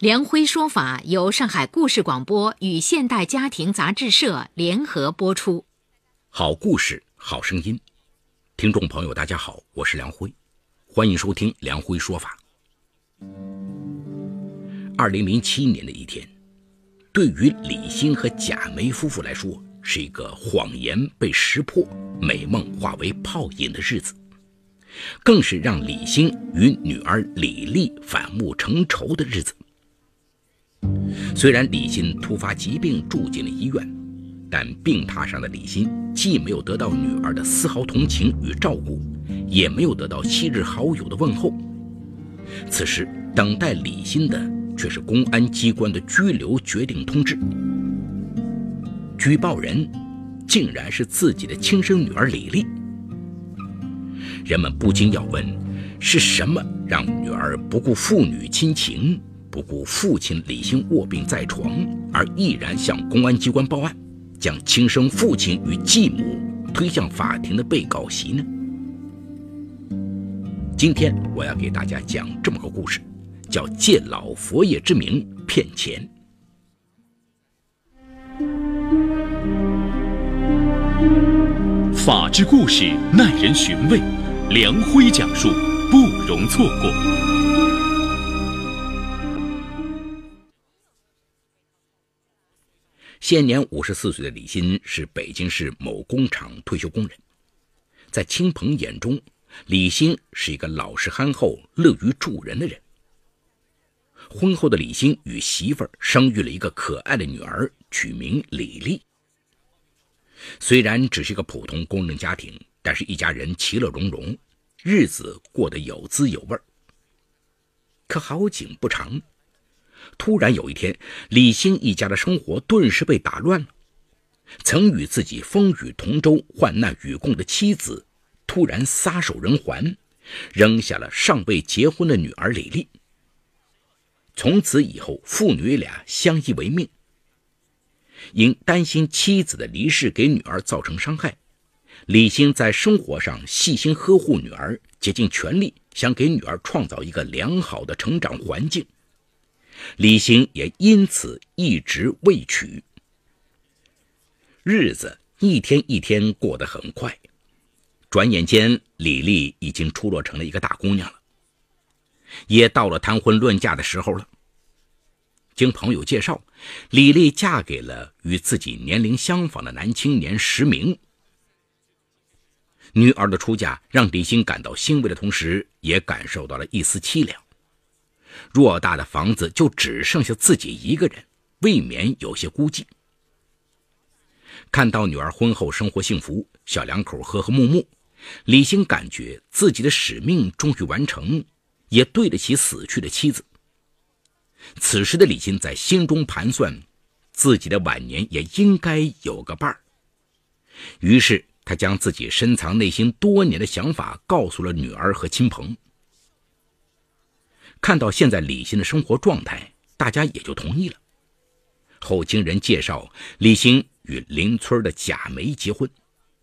梁辉说法由上海故事广播与现代家庭杂志社联合播出。好故事，好声音。听众朋友，大家好，我是梁辉，欢迎收听梁辉说法。二零零七年的一天，对于李欣和贾梅夫妇来说，是一个谎言被识破、美梦化为泡影的日子，更是让李欣与女儿李丽反目成仇的日子。虽然李欣突发疾病住进了医院，但病榻上的李欣既没有得到女儿的丝毫同情与照顾，也没有得到昔日好友的问候。此时，等待李欣的却是公安机关的拘留决定通知。举报人竟然是自己的亲生女儿李丽。人们不禁要问：是什么让女儿不顾父女亲情？不顾父亲李兴卧病在床，而毅然向公安机关报案，将亲生父亲与继母推向法庭的被告席呢？今天我要给大家讲这么个故事，叫“借老佛爷之名骗钱”。法治故事耐人寻味，梁辉讲述不容错过。现年五十四岁的李欣是北京市某工厂退休工人，在亲朋眼中，李欣是一个老实憨厚、乐于助人的人。婚后的李欣与媳妇儿生育了一个可爱的女儿，取名李丽。虽然只是一个普通工人家庭，但是一家人其乐融融，日子过得有滋有味。可好景不长。突然有一天，李兴一家的生活顿时被打乱了。曾与自己风雨同舟、患难与共的妻子，突然撒手人寰，扔下了尚未结婚的女儿李丽。从此以后，父女俩相依为命。因担心妻子的离世给女儿造成伤害，李兴在生活上细心呵护女儿，竭尽全力想给女儿创造一个良好的成长环境。李兴也因此一直未娶。日子一天一天过得很快，转眼间，李丽已经出落成了一个大姑娘了，也到了谈婚论嫁的时候了。经朋友介绍，李丽嫁给了与自己年龄相仿的男青年石明。女儿的出嫁让李兴感到欣慰的同时，也感受到了一丝凄凉。偌大的房子就只剩下自己一个人，未免有些孤寂。看到女儿婚后生活幸福，小两口和和睦睦，李兴感觉自己的使命终于完成，也对得起死去的妻子。此时的李欣在心中盘算，自己的晚年也应该有个伴儿。于是，他将自己深藏内心多年的想法告诉了女儿和亲朋。看到现在李欣的生活状态，大家也就同意了。后经人介绍，李欣与邻村的贾梅结婚，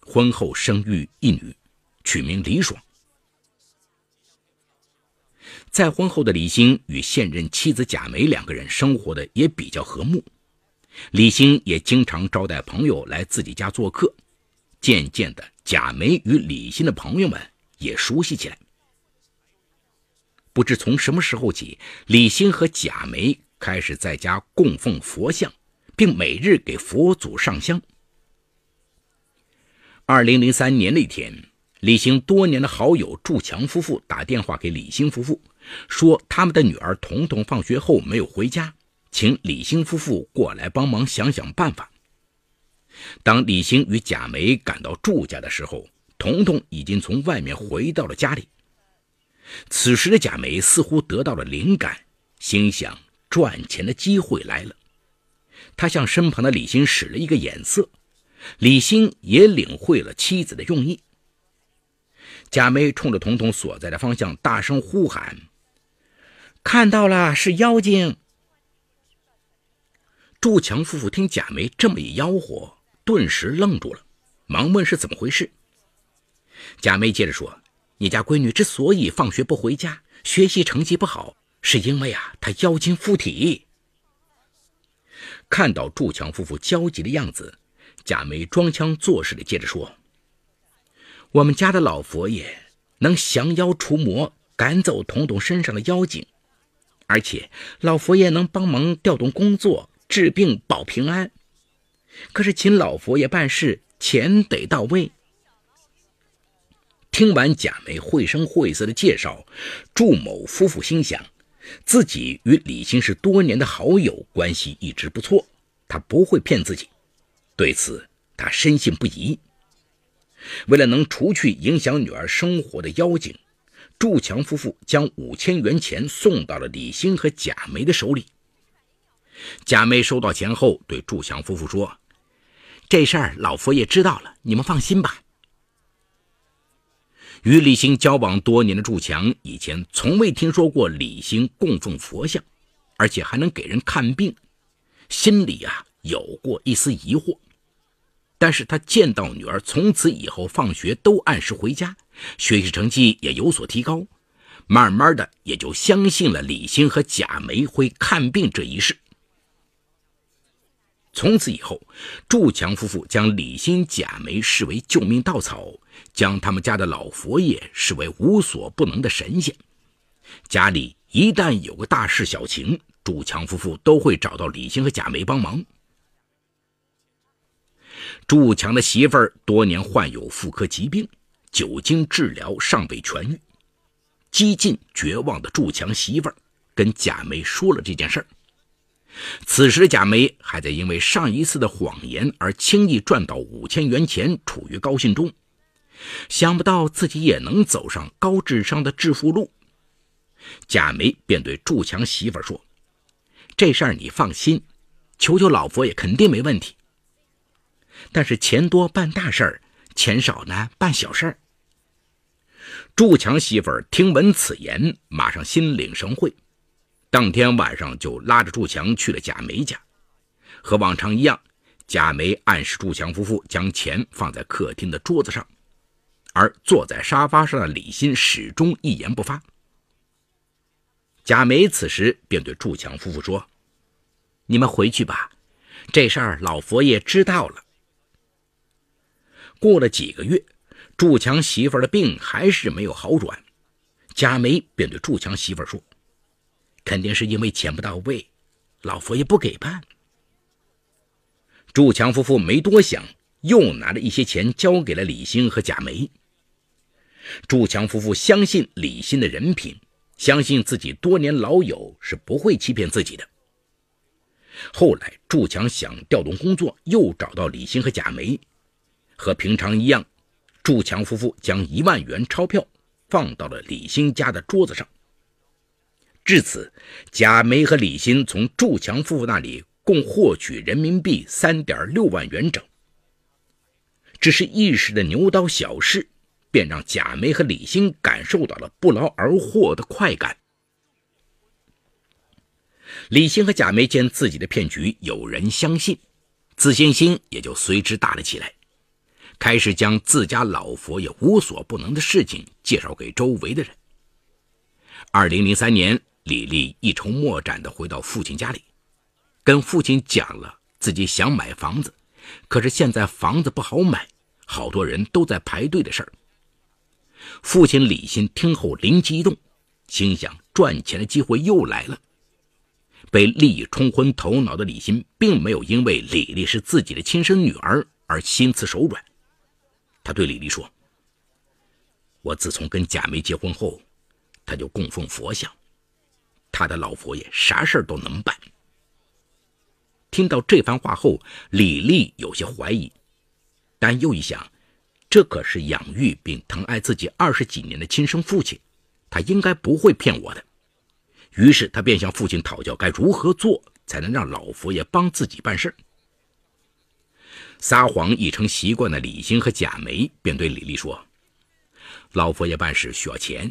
婚后生育一女，取名李爽。再婚后的李欣与现任妻子贾梅两个人生活的也比较和睦，李欣也经常招待朋友来自己家做客，渐渐的，贾梅与李欣的朋友们也熟悉起来。不知从什么时候起，李兴和贾梅开始在家供奉佛像，并每日给佛祖上香。二零零三年那天，李兴多年的好友祝强夫妇打电话给李兴夫妇，说他们的女儿彤彤放学后没有回家，请李兴夫妇过来帮忙想想办法。当李兴与贾梅赶到祝家的时候，彤彤已经从外面回到了家里。此时的贾梅似乎得到了灵感，心想赚钱的机会来了。他向身旁的李欣使了一个眼色，李欣也领会了妻子的用意。贾梅冲着彤彤所在的方向大声呼喊：“看到了，是妖精！”祝强夫妇听贾梅这么一吆喝，顿时愣住了，忙问是怎么回事。贾梅接着说：“你家闺女之所以放学不回家，学习成绩不好，是因为啊，她妖精附体。”看到祝强夫妇焦急的样子，贾梅装腔作势的接着说：“我们家的老佛爷能降妖除魔，赶走彤彤身上的妖精，而且老佛爷能帮忙调动工作。”治病保平安，可是请老佛爷办事，钱得到位。听完贾梅绘声绘色的介绍，祝某夫妇心想，自己与李兴是多年的好友，关系一直不错，他不会骗自己。对此，他深信不疑。为了能除去影响女儿生活的妖精，祝强夫妇将五千元钱送到了李兴和贾梅的手里。贾梅收到钱后，对祝强夫妇说：“这事儿老佛爷知道了，你们放心吧。”与李兴交往多年的祝强，以前从未听说过李兴供奉佛像，而且还能给人看病，心里啊有过一丝疑惑。但是他见到女儿从此以后放学都按时回家，学习成绩也有所提高，慢慢的也就相信了李兴和贾梅会看病这一事。从此以后，祝强夫妇将李新、贾梅视为救命稻草，将他们家的老佛爷视为无所不能的神仙。家里一旦有个大事小情，祝强夫妇都会找到李新和贾梅帮忙。祝强的媳妇儿多年患有妇科疾病，久经治疗尚未痊愈，几近绝望的祝强媳妇儿跟贾梅说了这件事儿。此时的贾梅还在因为上一次的谎言而轻易赚到五千元钱，处于高兴中。想不到自己也能走上高智商的致富路，贾梅便对祝强媳妇说：“这事儿你放心，求求老佛爷肯定没问题。但是钱多办大事儿，钱少呢办小事儿。”祝强媳妇听闻此言，马上心领神会。当天晚上就拉着祝强去了贾梅家，和往常一样，贾梅暗示祝强夫妇将钱放在客厅的桌子上，而坐在沙发上的李欣始终一言不发。贾梅此时便对祝强夫妇说：“你们回去吧，这事儿老佛爷知道了。”过了几个月，祝强媳妇的病还是没有好转，贾梅便对祝强媳妇说。肯定是因为钱不到位，老佛爷不给办。祝强夫妇没多想，又拿了一些钱交给了李兴和贾梅。祝强夫妇相信李欣的人品，相信自己多年老友是不会欺骗自己的。后来，祝强想调动工作，又找到李欣和贾梅，和平常一样，祝强夫妇将一万元钞票放到了李欣家的桌子上。至此，贾梅和李欣从祝强夫妇那里共获取人民币三点六万元整。只是一时的牛刀小试，便让贾梅和李欣感受到了不劳而获的快感。李欣和贾梅见自己的骗局有人相信，自信心也就随之大了起来，开始将自家老佛爷无所不能的事情介绍给周围的人。二零零三年。李丽一筹莫展地回到父亲家里，跟父亲讲了自己想买房子，可是现在房子不好买，好多人都在排队的事儿。父亲李欣听后灵机一动，心想赚钱的机会又来了。被利益冲昏头脑的李欣，并没有因为李丽是自己的亲生女儿而心慈手软。他对李丽说：“我自从跟贾梅结婚后，他就供奉佛像。”他的老佛爷啥事儿都能办。听到这番话后，李丽有些怀疑，但又一想，这可是养育并疼爱自己二十几年的亲生父亲，他应该不会骗我的。于是，他便向父亲讨教该如何做才能让老佛爷帮自己办事撒谎已成习惯的李兴和贾梅便对李丽说：“老佛爷办事需要钱，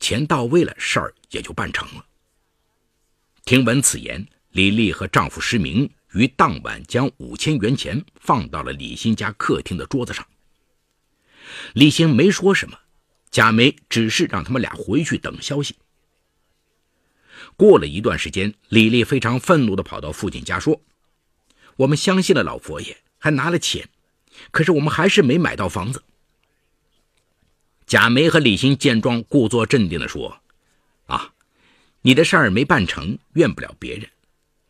钱到位了，事儿也就办成了。”听闻此言，李丽和丈夫失明于当晚将五千元钱放到了李欣家客厅的桌子上。李欣没说什么，贾梅只是让他们俩回去等消息。过了一段时间，李丽非常愤怒地跑到父亲家说：“我们相信了老佛爷。”还拿了钱，可是我们还是没买到房子。贾梅和李欣见状，故作镇定地说：“啊，你的事儿没办成，怨不了别人，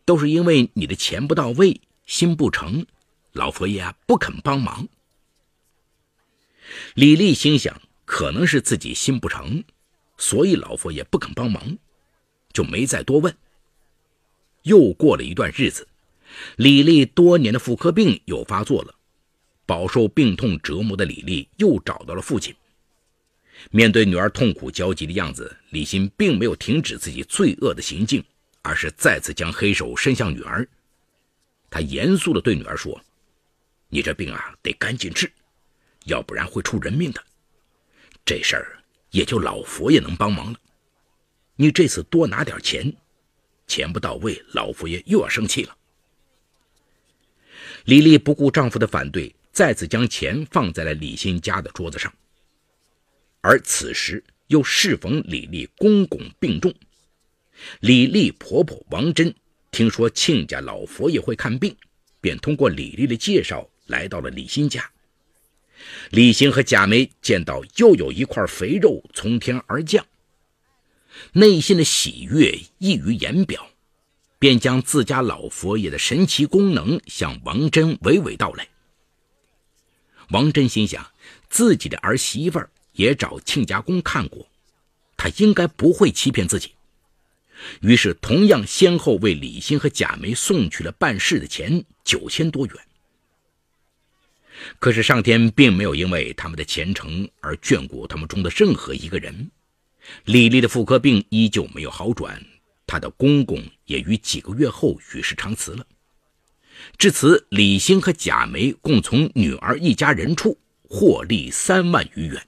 都是因为你的钱不到位，心不成，老佛爷啊不肯帮忙。”李丽心想，可能是自己心不成，所以老佛爷不肯帮忙，就没再多问。又过了一段日子。李丽多年的妇科病又发作了，饱受病痛折磨的李丽又找到了父亲。面对女儿痛苦焦急的样子，李欣并没有停止自己罪恶的行径，而是再次将黑手伸向女儿。他严肃地对女儿说：“你这病啊，得赶紧治，要不然会出人命的。这事儿也就老佛爷能帮忙了。你这次多拿点钱，钱不到位，老佛爷又要生气了。”李丽不顾丈夫的反对，再次将钱放在了李欣家的桌子上。而此时又适逢李丽公公病重，李丽婆婆王珍听说亲家老佛爷会看病，便通过李丽的介绍来到了李欣家。李欣和贾梅见到又有一块肥肉从天而降，内心的喜悦溢于言表。便将自家老佛爷的神奇功能向王珍娓娓道来。王珍心想，自己的儿媳妇儿也找亲家公看过，他应该不会欺骗自己。于是，同样先后为李欣和贾梅送去了办事的钱九千多元。可是，上天并没有因为他们的虔诚而眷顾他们中的任何一个人。李丽的妇科病依旧没有好转。她的公公也于几个月后与世长辞了。至此，李欣和贾梅共从女儿一家人处获利三万余元。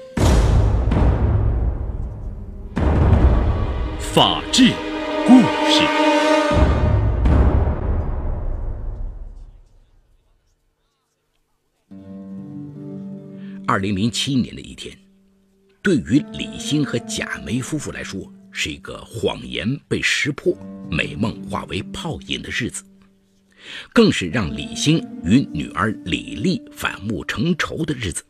法治故事。二零零七年的一天，对于李欣和贾梅夫妇来说。是一个谎言被识破、美梦化为泡影的日子，更是让李欣与女儿李丽反目成仇的日子。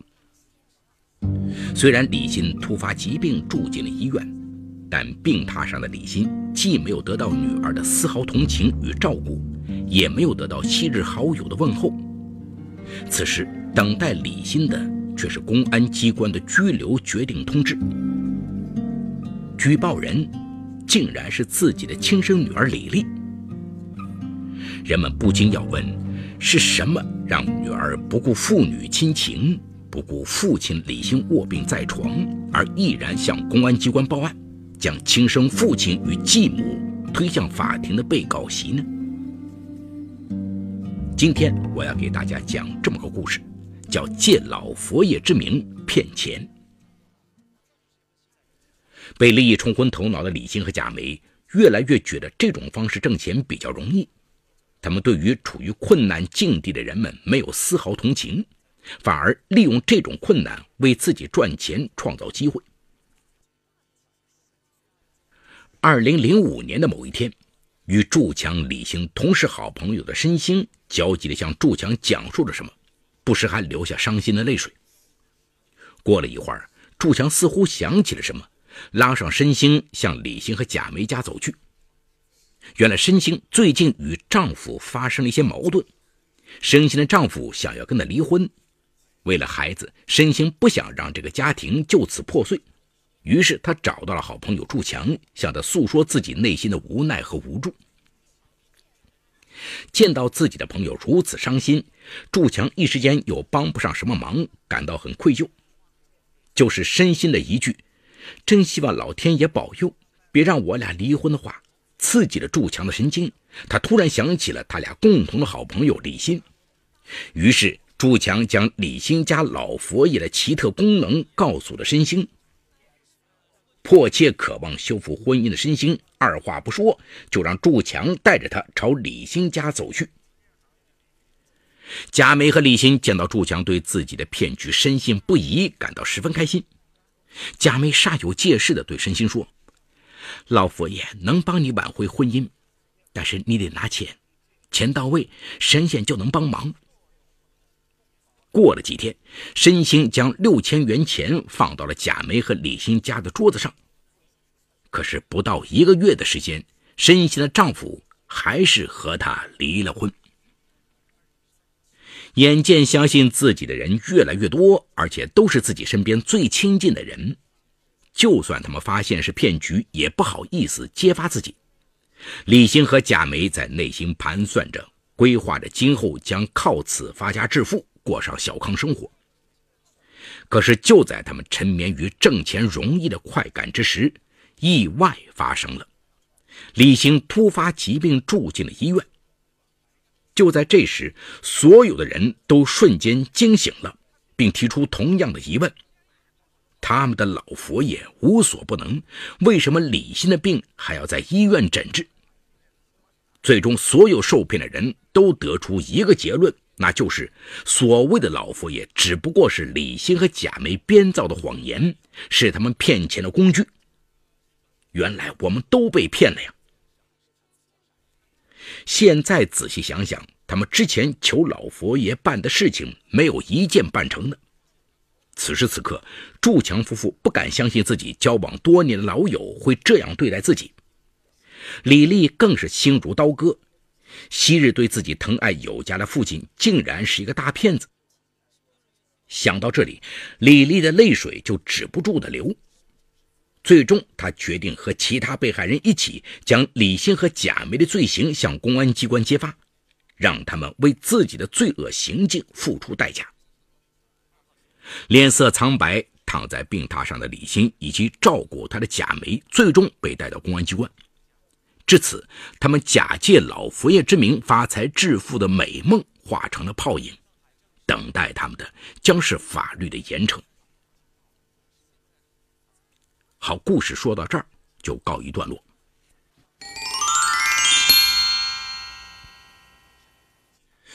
虽然李欣突发疾病住进了医院，但病榻上的李欣既没有得到女儿的丝毫同情与照顾，也没有得到昔日好友的问候。此时，等待李欣的却是公安机关的拘留决定通知。举报人竟然是自己的亲生女儿李丽，人们不禁要问：是什么让女儿不顾父女亲情，不顾父亲李兴卧病在床，而毅然向公安机关报案，将亲生父亲与继母推向法庭的被告席呢？今天我要给大家讲这么个故事，叫借老佛爷之名骗钱。被利益冲昏头脑的李欣和贾梅越来越觉得这种方式挣钱比较容易，他们对于处于困难境地的人们没有丝毫同情，反而利用这种困难为自己赚钱创造机会。二零零五年的某一天，与祝强、李兴同是好朋友的申星焦急地向祝强讲述着什么，不时还流下伤心的泪水。过了一会儿，祝强似乎想起了什么。拉上申星向李兴和贾梅家走去。原来申星最近与丈夫发生了一些矛盾，申鑫的丈夫想要跟她离婚。为了孩子，申鑫不想让这个家庭就此破碎，于是他找到了好朋友祝强，向他诉说自己内心的无奈和无助。见到自己的朋友如此伤心，祝强一时间又帮不上什么忙，感到很愧疚。就是身心的一句：“真希望老天爷保佑，别让我俩离婚。”的话刺激了祝强的神经，他突然想起了他俩共同的好朋友李欣，于是祝强将李欣家老佛爷的奇特功能告诉了申星。迫切渴望修复婚姻的申星，二话不说就让祝强带着他朝李欣家走去。贾梅和李欣见到祝强对自己的骗局深信不疑，感到十分开心。贾梅煞有介事地对申星说：“老佛爷能帮你挽回婚姻，但是你得拿钱，钱到位，神仙就能帮忙。”过了几天，申星将六千元钱放到了贾梅和李欣家的桌子上。可是不到一个月的时间，申星的丈夫还是和她离了婚。眼见相信自己的人越来越多，而且都是自己身边最亲近的人，就算他们发现是骗局，也不好意思揭发自己。李欣和贾梅在内心盘算着，规划着今后将靠此发家致富，过上小康生活。可是就在他们沉湎于挣钱容易的快感之时，意外发生了，李欣突发疾病住进了医院。就在这时，所有的人都瞬间惊醒了，并提出同样的疑问：他们的老佛爷无所不能，为什么李欣的病还要在医院诊治？最终，所有受骗的人都得出一个结论，那就是所谓的老佛爷只不过是李欣和贾梅编造的谎言，是他们骗钱的工具。原来我们都被骗了呀！现在仔细想想，他们之前求老佛爷办的事情，没有一件办成的。此时此刻，祝强夫妇不敢相信自己交往多年的老友会这样对待自己。李丽更是心如刀割，昔日对自己疼爱有加的父亲，竟然是一个大骗子。想到这里，李丽的泪水就止不住的流。最终，他决定和其他被害人一起将李欣和贾梅的罪行向公安机关揭发，让他们为自己的罪恶行径付出代价。脸色苍白躺在病榻上的李欣以及照顾他的贾梅，最终被带到公安机关。至此，他们假借老佛爷之名发财致富的美梦化成了泡影，等待他们的将是法律的严惩。好，故事说到这儿就告一段落。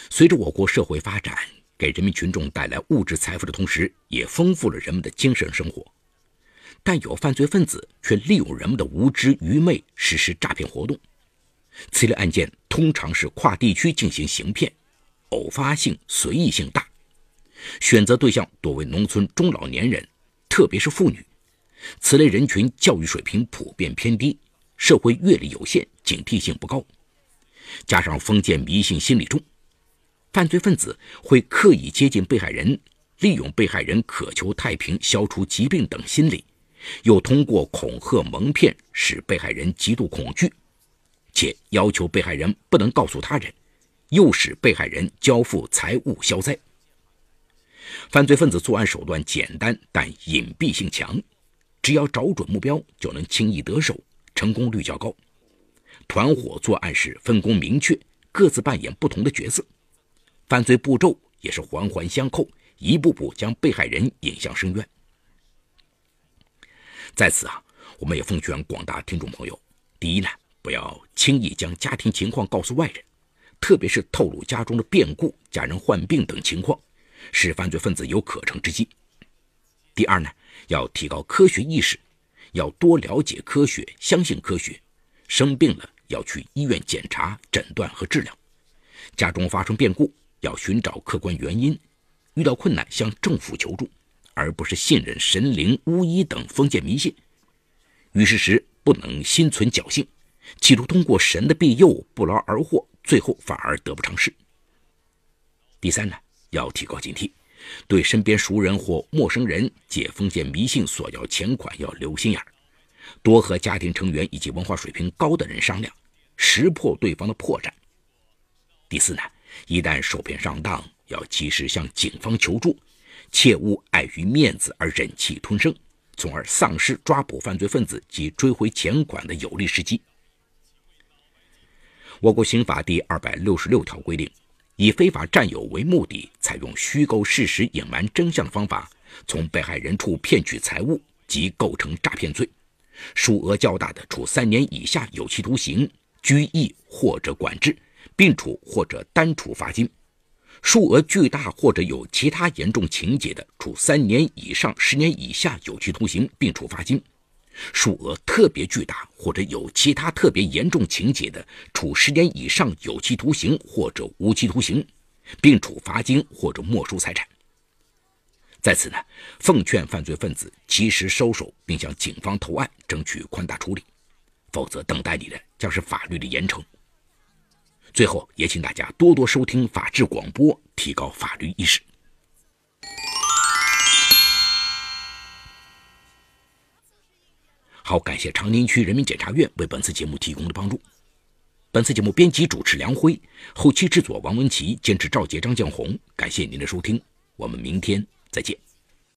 随着我国社会发展，给人民群众带来物质财富的同时，也丰富了人们的精神生活。但有犯罪分子却利用人们的无知愚昧实施诈骗活动。此类案件通常是跨地区进行行骗，偶发性、随意性大，选择对象多为农村中老年人，特别是妇女。此类人群教育水平普遍偏低，社会阅历有限，警惕性不高，加上封建迷信心理重，犯罪分子会刻意接近被害人，利用被害人渴求太平、消除疾病等心理，又通过恐吓蒙骗，使被害人极度恐惧，且要求被害人不能告诉他人，诱使被害人交付财物消灾。犯罪分子作案手段简单，但隐蔽性强。只要找准目标，就能轻易得手，成功率较高。团伙作案时分工明确，各自扮演不同的角色，犯罪步骤也是环环相扣，一步步将被害人引向深渊。在此啊，我们也奉劝广大听众朋友：第一呢，不要轻易将家庭情况告诉外人，特别是透露家中的变故、家人患病等情况，使犯罪分子有可乘之机。第二呢？要提高科学意识，要多了解科学，相信科学。生病了要去医院检查、诊断和治疗。家中发生变故，要寻找客观原因。遇到困难向政府求助，而不是信任神灵、巫医等封建迷信。遇事时不能心存侥幸，企图通过神的庇佑不劳而获，最后反而得不偿失。第三呢，要提高警惕，对身边熟人或陌生人借封建迷信索要钱款要留心眼儿，多和家庭成员以及文化水平高的人商量，识破对方的破绽。第四呢，一旦受骗上当，要及时向警方求助，切勿碍于面子而忍气吞声，从而丧失抓捕犯罪分子及追回钱款的有利时机。我国刑法第二百六十六条规定，以非法占有为目的，采用虚构事实、隐瞒真相的方法，从被害人处骗取财物，即构成诈骗罪。数额较大的，处三年以下有期徒刑、拘役或者管制，并处或者单处罚金；数额巨大或者有其他严重情节的，处三年以上十年以下有期徒刑，并处罚金；数额特别巨大或者有其他特别严重情节的，处十年以上有期徒刑或者无期徒刑，并处罚金或者没收财产。在此呢，奉劝犯罪分子及时收手，并向警方投案，争取宽大处理，否则等待你的将是法律的严惩。最后，也请大家多多收听法制广播，提高法律意识。好，感谢长宁区人民检察院为本次节目提供的帮助。本次节目编辑主持梁辉，后期制作王文琪，监制赵杰、张建红。感谢您的收听，我们明天。再见。